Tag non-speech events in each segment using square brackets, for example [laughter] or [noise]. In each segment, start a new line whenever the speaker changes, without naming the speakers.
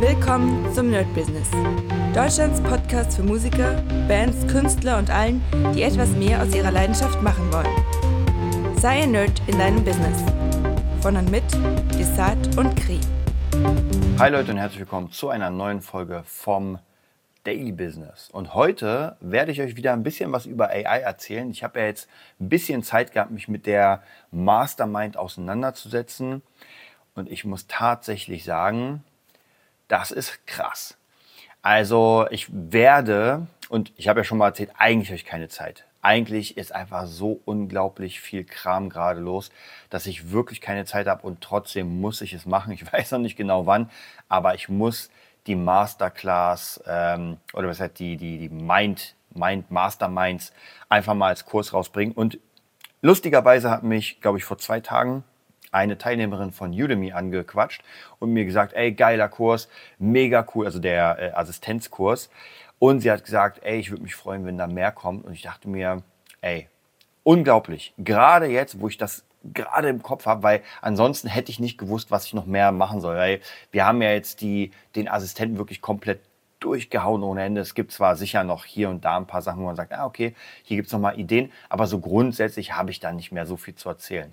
Willkommen zum Nerd Business. Deutschlands Podcast für Musiker, Bands, Künstler und allen, die etwas mehr aus ihrer Leidenschaft machen wollen. Sei ein Nerd in deinem Business. Von und mit Desart und Kri.
Hi Leute und herzlich willkommen zu einer neuen Folge vom Daily Business. Und heute werde ich euch wieder ein bisschen was über AI erzählen. Ich habe ja jetzt ein bisschen Zeit gehabt, mich mit der Mastermind auseinanderzusetzen. Und ich muss tatsächlich sagen, das ist krass. Also ich werde, und ich habe ja schon mal erzählt, eigentlich habe ich keine Zeit. Eigentlich ist einfach so unglaublich viel Kram gerade los, dass ich wirklich keine Zeit habe und trotzdem muss ich es machen. Ich [laughs] weiß noch nicht genau wann, aber ich muss die Masterclass ähm, oder was heißt die, die, die Mind, Mind Masterminds einfach mal als Kurs rausbringen. Und lustigerweise hat mich, glaube ich, vor zwei Tagen eine Teilnehmerin von Udemy angequatscht und mir gesagt, ey, geiler Kurs, mega cool, also der äh, Assistenzkurs. Und sie hat gesagt, ey, ich würde mich freuen, wenn da mehr kommt. Und ich dachte mir, ey, unglaublich. Gerade jetzt, wo ich das gerade im Kopf habe, weil ansonsten hätte ich nicht gewusst, was ich noch mehr machen soll. Weil wir haben ja jetzt die, den Assistenten wirklich komplett durchgehauen ohne Ende. Es gibt zwar sicher noch hier und da ein paar Sachen, wo man sagt, ah, okay, hier gibt es nochmal Ideen, aber so grundsätzlich habe ich da nicht mehr so viel zu erzählen.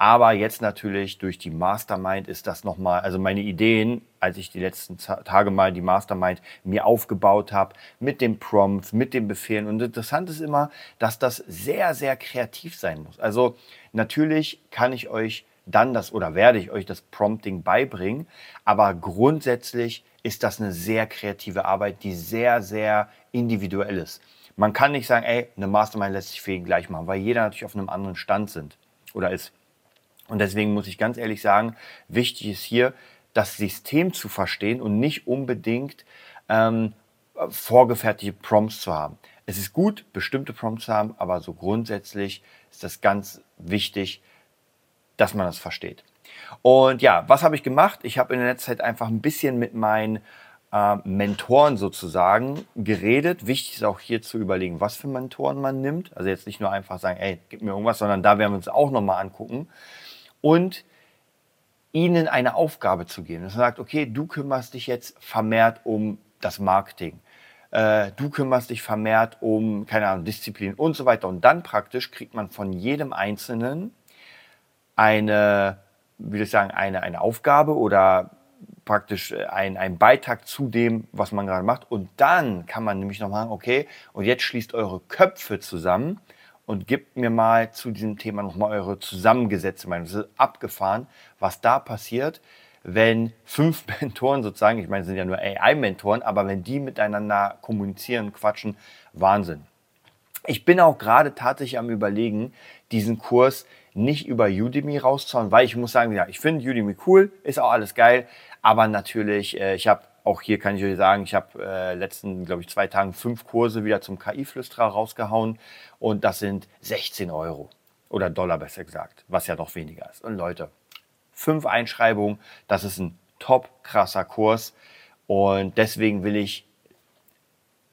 Aber jetzt natürlich durch die Mastermind ist das nochmal, also meine Ideen, als ich die letzten Tage mal die Mastermind mir aufgebaut habe, mit den Prompts, mit den Befehlen. Und interessant ist immer, dass das sehr, sehr kreativ sein muss. Also natürlich kann ich euch dann das oder werde ich euch das Prompting beibringen, aber grundsätzlich ist das eine sehr kreative Arbeit, die sehr, sehr individuell ist. Man kann nicht sagen, ey, eine Mastermind lässt sich für jeden gleich machen, weil jeder natürlich auf einem anderen Stand sind oder ist. Und deswegen muss ich ganz ehrlich sagen, wichtig ist hier, das System zu verstehen und nicht unbedingt ähm, vorgefertigte Prompts zu haben. Es ist gut, bestimmte Prompts zu haben, aber so grundsätzlich ist das ganz wichtig, dass man das versteht. Und ja, was habe ich gemacht? Ich habe in der letzten Zeit einfach ein bisschen mit meinen äh, Mentoren sozusagen geredet. Wichtig ist auch hier zu überlegen, was für Mentoren man nimmt. Also jetzt nicht nur einfach sagen, ey, gib mir irgendwas, sondern da werden wir uns auch nochmal angucken und ihnen eine Aufgabe zu geben. Dass man sagt, okay, du kümmerst dich jetzt vermehrt um das Marketing. Äh, du kümmerst dich vermehrt um, keine Ahnung, Disziplin und so weiter. Und dann praktisch kriegt man von jedem Einzelnen eine, soll ich sagen, eine, eine Aufgabe oder praktisch ein, ein Beitrag zu dem, was man gerade macht. Und dann kann man nämlich noch sagen, okay, und jetzt schließt eure Köpfe zusammen und gebt mir mal zu diesem Thema nochmal eure zusammengesetzte Meinung. Das ist abgefahren, was da passiert, wenn fünf [laughs] Mentoren sozusagen, ich meine, es sind ja nur AI-Mentoren, aber wenn die miteinander kommunizieren, quatschen, Wahnsinn. Ich bin auch gerade tatsächlich am Überlegen, diesen Kurs nicht über Udemy rauszuhauen, weil ich muss sagen, ja, ich finde Udemy cool, ist auch alles geil, aber natürlich, äh, ich habe auch hier kann ich euch sagen, ich habe äh, letzten, glaube ich, zwei Tagen fünf Kurse wieder zum KI-Flüsterer rausgehauen und das sind 16 Euro oder Dollar besser gesagt, was ja noch weniger ist. Und Leute, fünf Einschreibungen, das ist ein top krasser Kurs und deswegen will ich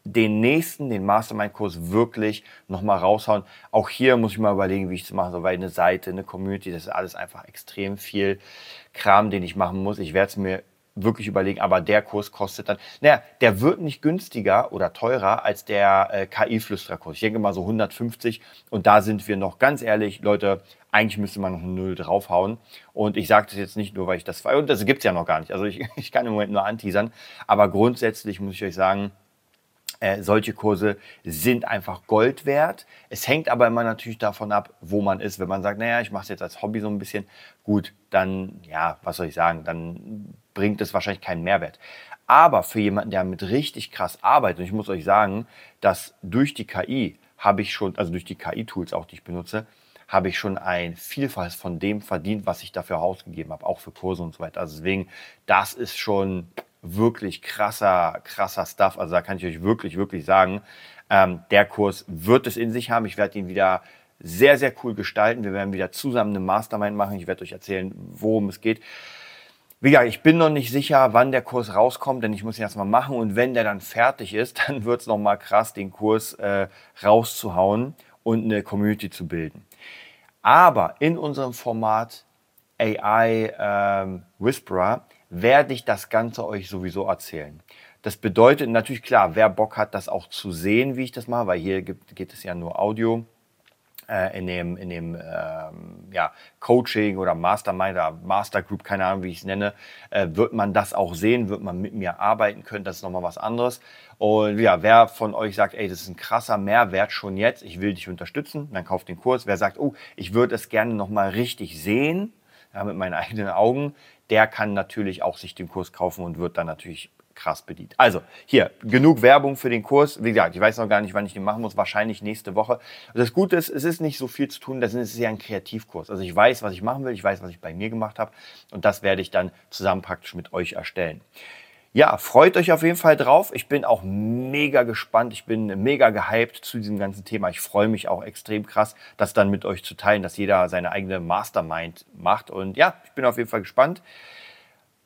den nächsten, den Mastermind-Kurs wirklich nochmal raushauen. Auch hier muss ich mal überlegen, wie ich es mache, so, weil eine Seite, eine Community, das ist alles einfach extrem viel Kram, den ich machen muss. Ich werde es mir wirklich überlegen, aber der Kurs kostet dann, naja, der wird nicht günstiger oder teurer als der äh, KI-Flüstererkurs. Ich denke mal so 150 und da sind wir noch ganz ehrlich, Leute, eigentlich müsste man noch eine Null draufhauen. Und ich sage das jetzt nicht nur, weil ich das feiere, und das gibt es ja noch gar nicht. Also ich, [laughs] ich kann im Moment nur anteasern, aber grundsätzlich muss ich euch sagen, äh, solche Kurse sind einfach Gold wert. Es hängt aber immer natürlich davon ab, wo man ist. Wenn man sagt, naja, ich mache es jetzt als Hobby so ein bisschen, gut, dann, ja, was soll ich sagen, dann bringt es wahrscheinlich keinen Mehrwert. Aber für jemanden, der mit richtig krass arbeitet, und ich muss euch sagen, dass durch die KI habe ich schon, also durch die KI-Tools auch, die ich benutze, habe ich schon ein Vielfaches von dem verdient, was ich dafür ausgegeben habe, auch für Kurse und so weiter. Also deswegen, das ist schon wirklich krasser, krasser Stuff. Also da kann ich euch wirklich, wirklich sagen, ähm, der Kurs wird es in sich haben. Ich werde ihn wieder sehr, sehr cool gestalten. Wir werden wieder zusammen eine Mastermind machen. Ich werde euch erzählen, worum es geht. Wie gesagt, ich bin noch nicht sicher, wann der Kurs rauskommt, denn ich muss ihn erstmal machen. Und wenn der dann fertig ist, [laughs] dann wird es nochmal krass, den Kurs äh, rauszuhauen und eine Community zu bilden. Aber in unserem Format AI ähm, Whisperer werde ich das Ganze euch sowieso erzählen. Das bedeutet natürlich klar, wer Bock hat, das auch zu sehen, wie ich das mache, weil hier geht es ja nur Audio äh, in dem, in dem ähm, ja, Coaching oder Mastermind oder Mastergroup, keine Ahnung, wie ich es nenne, äh, wird man das auch sehen, wird man mit mir arbeiten können. Das ist nochmal was anderes. Und ja, wer von euch sagt, ey, das ist ein krasser Mehrwert schon jetzt, ich will dich unterstützen, dann kauft den Kurs. Wer sagt, oh, ich würde es gerne nochmal richtig sehen, ja, mit meinen [laughs] eigenen Augen, der kann natürlich auch sich den Kurs kaufen und wird dann natürlich krass bedient. Also hier, genug Werbung für den Kurs. Wie gesagt, ich weiß noch gar nicht, wann ich den machen muss. Wahrscheinlich nächste Woche. Das Gute ist, es ist nicht so viel zu tun. Das ist ja ein Kreativkurs. Also ich weiß, was ich machen will. Ich weiß, was ich bei mir gemacht habe. Und das werde ich dann zusammen praktisch mit euch erstellen. Ja, freut euch auf jeden Fall drauf. Ich bin auch mega gespannt. Ich bin mega gehypt zu diesem ganzen Thema. Ich freue mich auch extrem krass, das dann mit euch zu teilen, dass jeder seine eigene Mastermind macht. Und ja, ich bin auf jeden Fall gespannt.